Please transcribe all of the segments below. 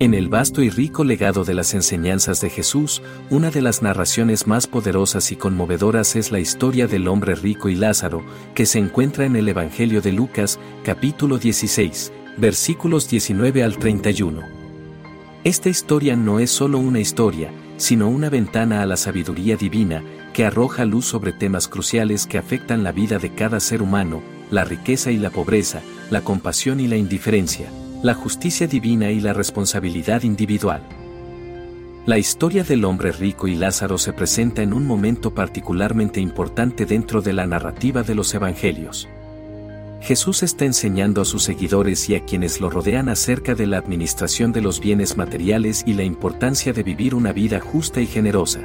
En el vasto y rico legado de las enseñanzas de Jesús, una de las narraciones más poderosas y conmovedoras es la historia del hombre rico y Lázaro, que se encuentra en el Evangelio de Lucas, capítulo 16, versículos 19 al 31. Esta historia no es solo una historia, sino una ventana a la sabiduría divina, que arroja luz sobre temas cruciales que afectan la vida de cada ser humano, la riqueza y la pobreza, la compasión y la indiferencia la justicia divina y la responsabilidad individual. La historia del hombre rico y Lázaro se presenta en un momento particularmente importante dentro de la narrativa de los Evangelios. Jesús está enseñando a sus seguidores y a quienes lo rodean acerca de la administración de los bienes materiales y la importancia de vivir una vida justa y generosa.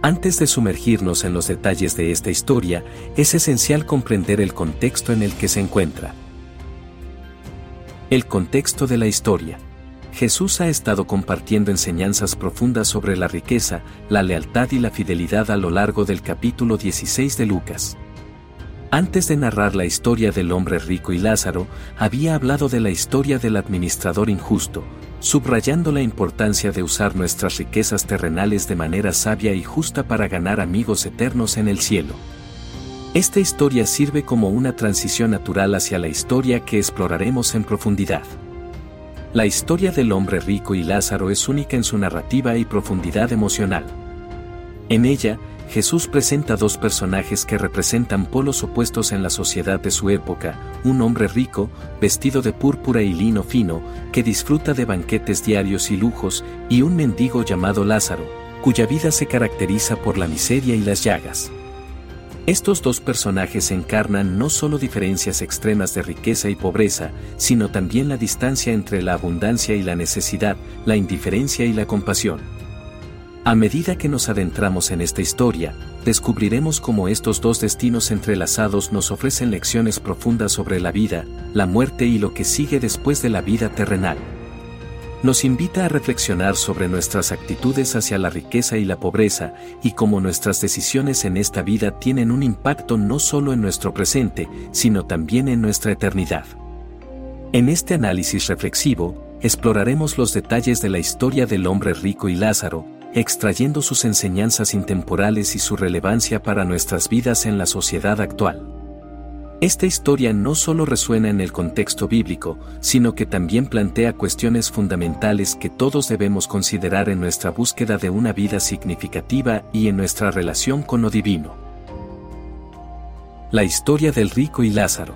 Antes de sumergirnos en los detalles de esta historia, es esencial comprender el contexto en el que se encuentra. El contexto de la historia. Jesús ha estado compartiendo enseñanzas profundas sobre la riqueza, la lealtad y la fidelidad a lo largo del capítulo 16 de Lucas. Antes de narrar la historia del hombre rico y Lázaro, había hablado de la historia del administrador injusto, subrayando la importancia de usar nuestras riquezas terrenales de manera sabia y justa para ganar amigos eternos en el cielo. Esta historia sirve como una transición natural hacia la historia que exploraremos en profundidad. La historia del hombre rico y Lázaro es única en su narrativa y profundidad emocional. En ella, Jesús presenta dos personajes que representan polos opuestos en la sociedad de su época, un hombre rico, vestido de púrpura y lino fino, que disfruta de banquetes diarios y lujos, y un mendigo llamado Lázaro, cuya vida se caracteriza por la miseria y las llagas. Estos dos personajes encarnan no solo diferencias extremas de riqueza y pobreza, sino también la distancia entre la abundancia y la necesidad, la indiferencia y la compasión. A medida que nos adentramos en esta historia, descubriremos cómo estos dos destinos entrelazados nos ofrecen lecciones profundas sobre la vida, la muerte y lo que sigue después de la vida terrenal nos invita a reflexionar sobre nuestras actitudes hacia la riqueza y la pobreza y cómo nuestras decisiones en esta vida tienen un impacto no solo en nuestro presente, sino también en nuestra eternidad. En este análisis reflexivo, exploraremos los detalles de la historia del hombre rico y Lázaro, extrayendo sus enseñanzas intemporales y su relevancia para nuestras vidas en la sociedad actual. Esta historia no solo resuena en el contexto bíblico, sino que también plantea cuestiones fundamentales que todos debemos considerar en nuestra búsqueda de una vida significativa y en nuestra relación con lo divino. La historia del rico y Lázaro.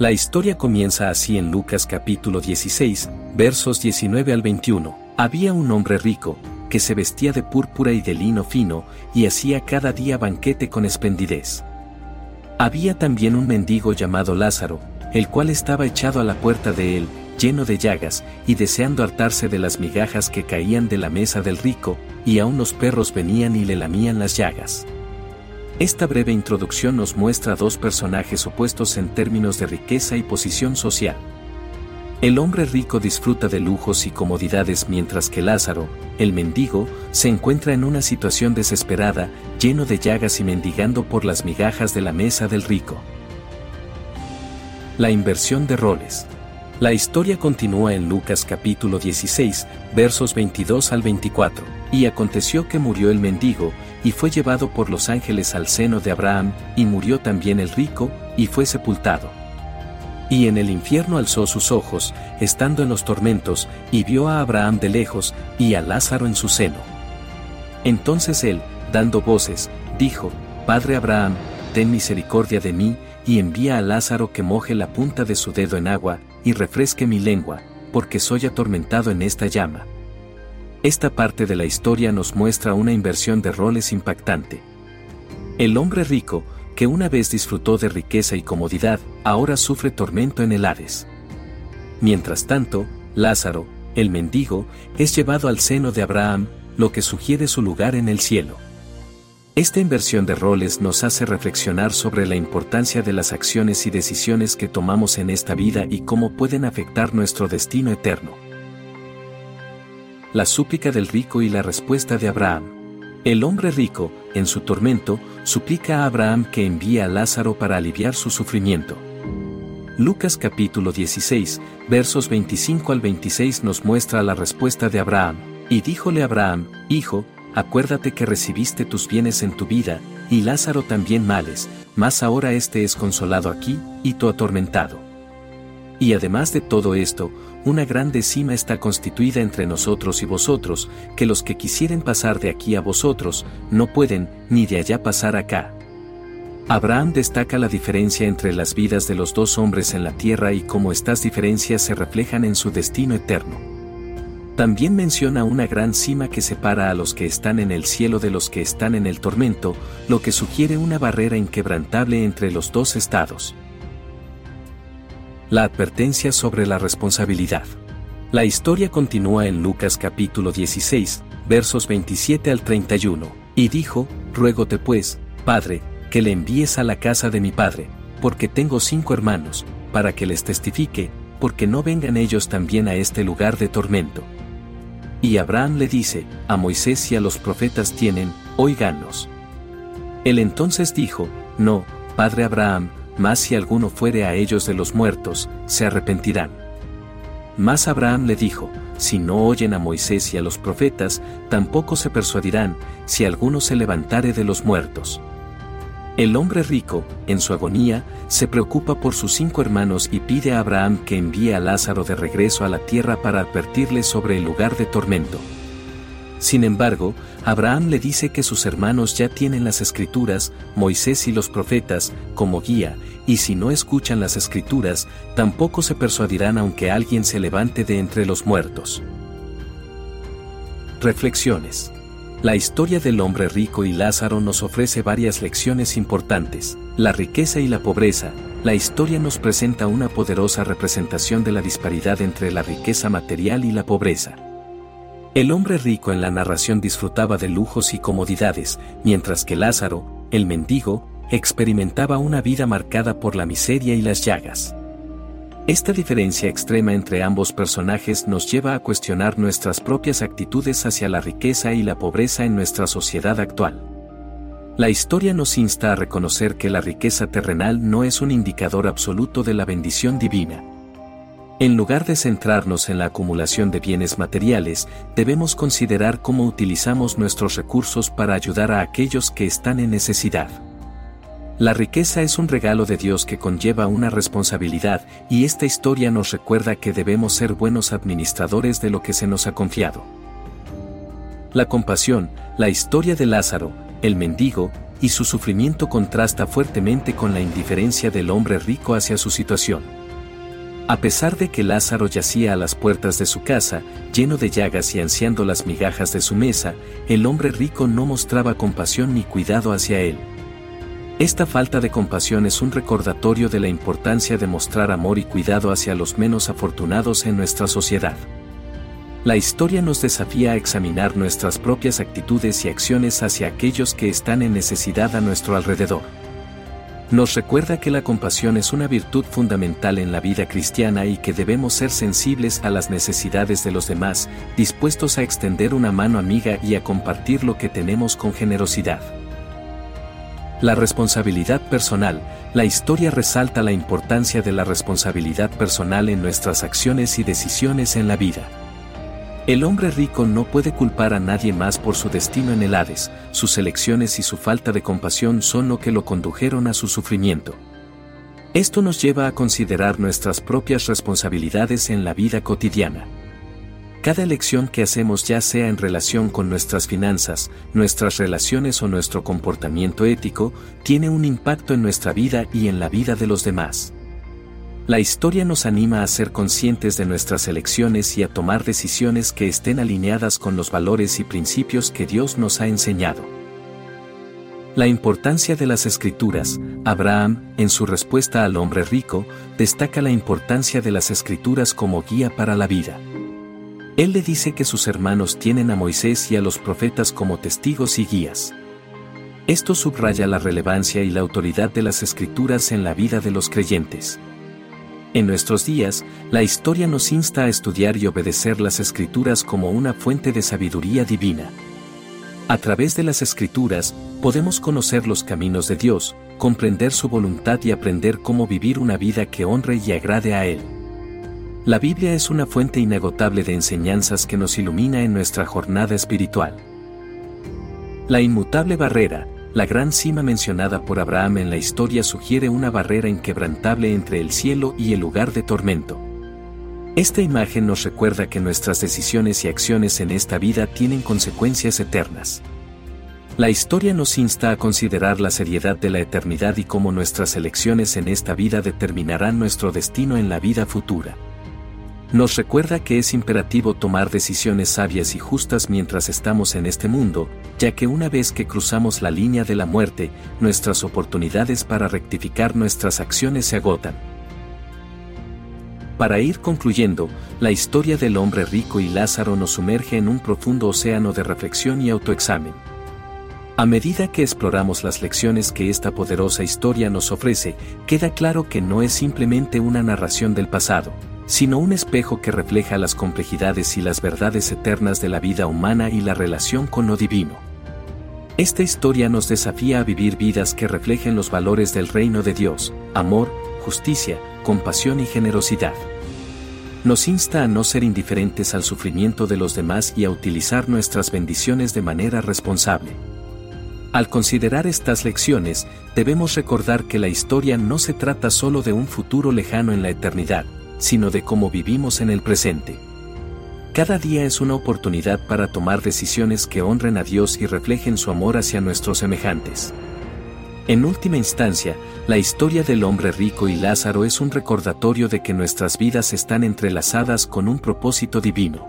La historia comienza así en Lucas capítulo 16, versos 19 al 21. Había un hombre rico, que se vestía de púrpura y de lino fino, y hacía cada día banquete con esplendidez. Había también un mendigo llamado Lázaro, el cual estaba echado a la puerta de él, lleno de llagas, y deseando hartarse de las migajas que caían de la mesa del rico, y aun los perros venían y le lamían las llagas. Esta breve introducción nos muestra dos personajes opuestos en términos de riqueza y posición social. El hombre rico disfruta de lujos y comodidades mientras que Lázaro, el mendigo, se encuentra en una situación desesperada, lleno de llagas y mendigando por las migajas de la mesa del rico. La inversión de roles. La historia continúa en Lucas capítulo 16, versos 22 al 24, y aconteció que murió el mendigo, y fue llevado por los ángeles al seno de Abraham, y murió también el rico, y fue sepultado. Y en el infierno alzó sus ojos, estando en los tormentos, y vio a Abraham de lejos, y a Lázaro en su seno. Entonces él, dando voces, dijo, Padre Abraham, ten misericordia de mí, y envía a Lázaro que moje la punta de su dedo en agua, y refresque mi lengua, porque soy atormentado en esta llama. Esta parte de la historia nos muestra una inversión de roles impactante. El hombre rico, que una vez disfrutó de riqueza y comodidad, ahora sufre tormento en el Hades. Mientras tanto, Lázaro, el mendigo, es llevado al seno de Abraham, lo que sugiere su lugar en el cielo. Esta inversión de roles nos hace reflexionar sobre la importancia de las acciones y decisiones que tomamos en esta vida y cómo pueden afectar nuestro destino eterno. La súplica del rico y la respuesta de Abraham. El hombre rico, en su tormento, suplica a Abraham que envíe a Lázaro para aliviar su sufrimiento. Lucas capítulo 16, versos 25 al 26 nos muestra la respuesta de Abraham. Y díjole Abraham, Hijo, acuérdate que recibiste tus bienes en tu vida, y Lázaro también males, mas ahora éste es consolado aquí, y tú atormentado. Y además de todo esto, una grande cima está constituida entre nosotros y vosotros, que los que quisieren pasar de aquí a vosotros, no pueden, ni de allá pasar acá. Abraham destaca la diferencia entre las vidas de los dos hombres en la tierra y cómo estas diferencias se reflejan en su destino eterno. También menciona una gran cima que separa a los que están en el cielo de los que están en el tormento, lo que sugiere una barrera inquebrantable entre los dos estados. La advertencia sobre la responsabilidad. La historia continúa en Lucas capítulo 16, versos 27 al 31, y dijo, Ruégote pues, Padre, que le envíes a la casa de mi Padre, porque tengo cinco hermanos, para que les testifique, porque no vengan ellos también a este lugar de tormento. Y Abraham le dice, a Moisés y a los profetas tienen, oíganos. Él entonces dijo, No, Padre Abraham, mas si alguno fuere a ellos de los muertos, se arrepentirán. Mas Abraham le dijo, si no oyen a Moisés y a los profetas, tampoco se persuadirán, si alguno se levantare de los muertos. El hombre rico, en su agonía, se preocupa por sus cinco hermanos y pide a Abraham que envíe a Lázaro de regreso a la tierra para advertirle sobre el lugar de tormento. Sin embargo, Abraham le dice que sus hermanos ya tienen las escrituras, Moisés y los profetas, como guía, y si no escuchan las escrituras, tampoco se persuadirán aunque alguien se levante de entre los muertos. Reflexiones. La historia del hombre rico y Lázaro nos ofrece varias lecciones importantes. La riqueza y la pobreza. La historia nos presenta una poderosa representación de la disparidad entre la riqueza material y la pobreza. El hombre rico en la narración disfrutaba de lujos y comodidades, mientras que Lázaro, el mendigo, experimentaba una vida marcada por la miseria y las llagas. Esta diferencia extrema entre ambos personajes nos lleva a cuestionar nuestras propias actitudes hacia la riqueza y la pobreza en nuestra sociedad actual. La historia nos insta a reconocer que la riqueza terrenal no es un indicador absoluto de la bendición divina, en lugar de centrarnos en la acumulación de bienes materiales, debemos considerar cómo utilizamos nuestros recursos para ayudar a aquellos que están en necesidad. La riqueza es un regalo de Dios que conlleva una responsabilidad y esta historia nos recuerda que debemos ser buenos administradores de lo que se nos ha confiado. La compasión, la historia de Lázaro, el mendigo, y su sufrimiento contrasta fuertemente con la indiferencia del hombre rico hacia su situación. A pesar de que Lázaro yacía a las puertas de su casa, lleno de llagas y ansiando las migajas de su mesa, el hombre rico no mostraba compasión ni cuidado hacia él. Esta falta de compasión es un recordatorio de la importancia de mostrar amor y cuidado hacia los menos afortunados en nuestra sociedad. La historia nos desafía a examinar nuestras propias actitudes y acciones hacia aquellos que están en necesidad a nuestro alrededor. Nos recuerda que la compasión es una virtud fundamental en la vida cristiana y que debemos ser sensibles a las necesidades de los demás, dispuestos a extender una mano amiga y a compartir lo que tenemos con generosidad. La responsabilidad personal. La historia resalta la importancia de la responsabilidad personal en nuestras acciones y decisiones en la vida. El hombre rico no puede culpar a nadie más por su destino en el Hades, sus elecciones y su falta de compasión son lo que lo condujeron a su sufrimiento. Esto nos lleva a considerar nuestras propias responsabilidades en la vida cotidiana. Cada elección que hacemos ya sea en relación con nuestras finanzas, nuestras relaciones o nuestro comportamiento ético, tiene un impacto en nuestra vida y en la vida de los demás. La historia nos anima a ser conscientes de nuestras elecciones y a tomar decisiones que estén alineadas con los valores y principios que Dios nos ha enseñado. La importancia de las escrituras, Abraham, en su respuesta al hombre rico, destaca la importancia de las escrituras como guía para la vida. Él le dice que sus hermanos tienen a Moisés y a los profetas como testigos y guías. Esto subraya la relevancia y la autoridad de las escrituras en la vida de los creyentes. En nuestros días, la historia nos insta a estudiar y obedecer las escrituras como una fuente de sabiduría divina. A través de las escrituras, podemos conocer los caminos de Dios, comprender su voluntad y aprender cómo vivir una vida que honre y agrade a Él. La Biblia es una fuente inagotable de enseñanzas que nos ilumina en nuestra jornada espiritual. La inmutable barrera, la gran cima mencionada por Abraham en la historia sugiere una barrera inquebrantable entre el cielo y el lugar de tormento. Esta imagen nos recuerda que nuestras decisiones y acciones en esta vida tienen consecuencias eternas. La historia nos insta a considerar la seriedad de la eternidad y cómo nuestras elecciones en esta vida determinarán nuestro destino en la vida futura nos recuerda que es imperativo tomar decisiones sabias y justas mientras estamos en este mundo, ya que una vez que cruzamos la línea de la muerte, nuestras oportunidades para rectificar nuestras acciones se agotan. Para ir concluyendo, la historia del hombre rico y Lázaro nos sumerge en un profundo océano de reflexión y autoexamen. A medida que exploramos las lecciones que esta poderosa historia nos ofrece, queda claro que no es simplemente una narración del pasado, sino un espejo que refleja las complejidades y las verdades eternas de la vida humana y la relación con lo divino. Esta historia nos desafía a vivir vidas que reflejen los valores del reino de Dios, amor, justicia, compasión y generosidad. Nos insta a no ser indiferentes al sufrimiento de los demás y a utilizar nuestras bendiciones de manera responsable. Al considerar estas lecciones, debemos recordar que la historia no se trata solo de un futuro lejano en la eternidad, sino de cómo vivimos en el presente. Cada día es una oportunidad para tomar decisiones que honren a Dios y reflejen su amor hacia nuestros semejantes. En última instancia, la historia del hombre rico y Lázaro es un recordatorio de que nuestras vidas están entrelazadas con un propósito divino.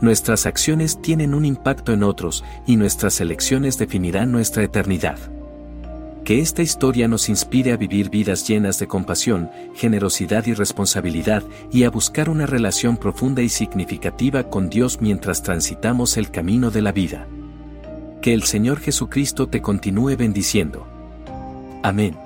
Nuestras acciones tienen un impacto en otros y nuestras elecciones definirán nuestra eternidad que esta historia nos inspire a vivir vidas llenas de compasión, generosidad y responsabilidad, y a buscar una relación profunda y significativa con Dios mientras transitamos el camino de la vida. Que el Señor Jesucristo te continúe bendiciendo. Amén.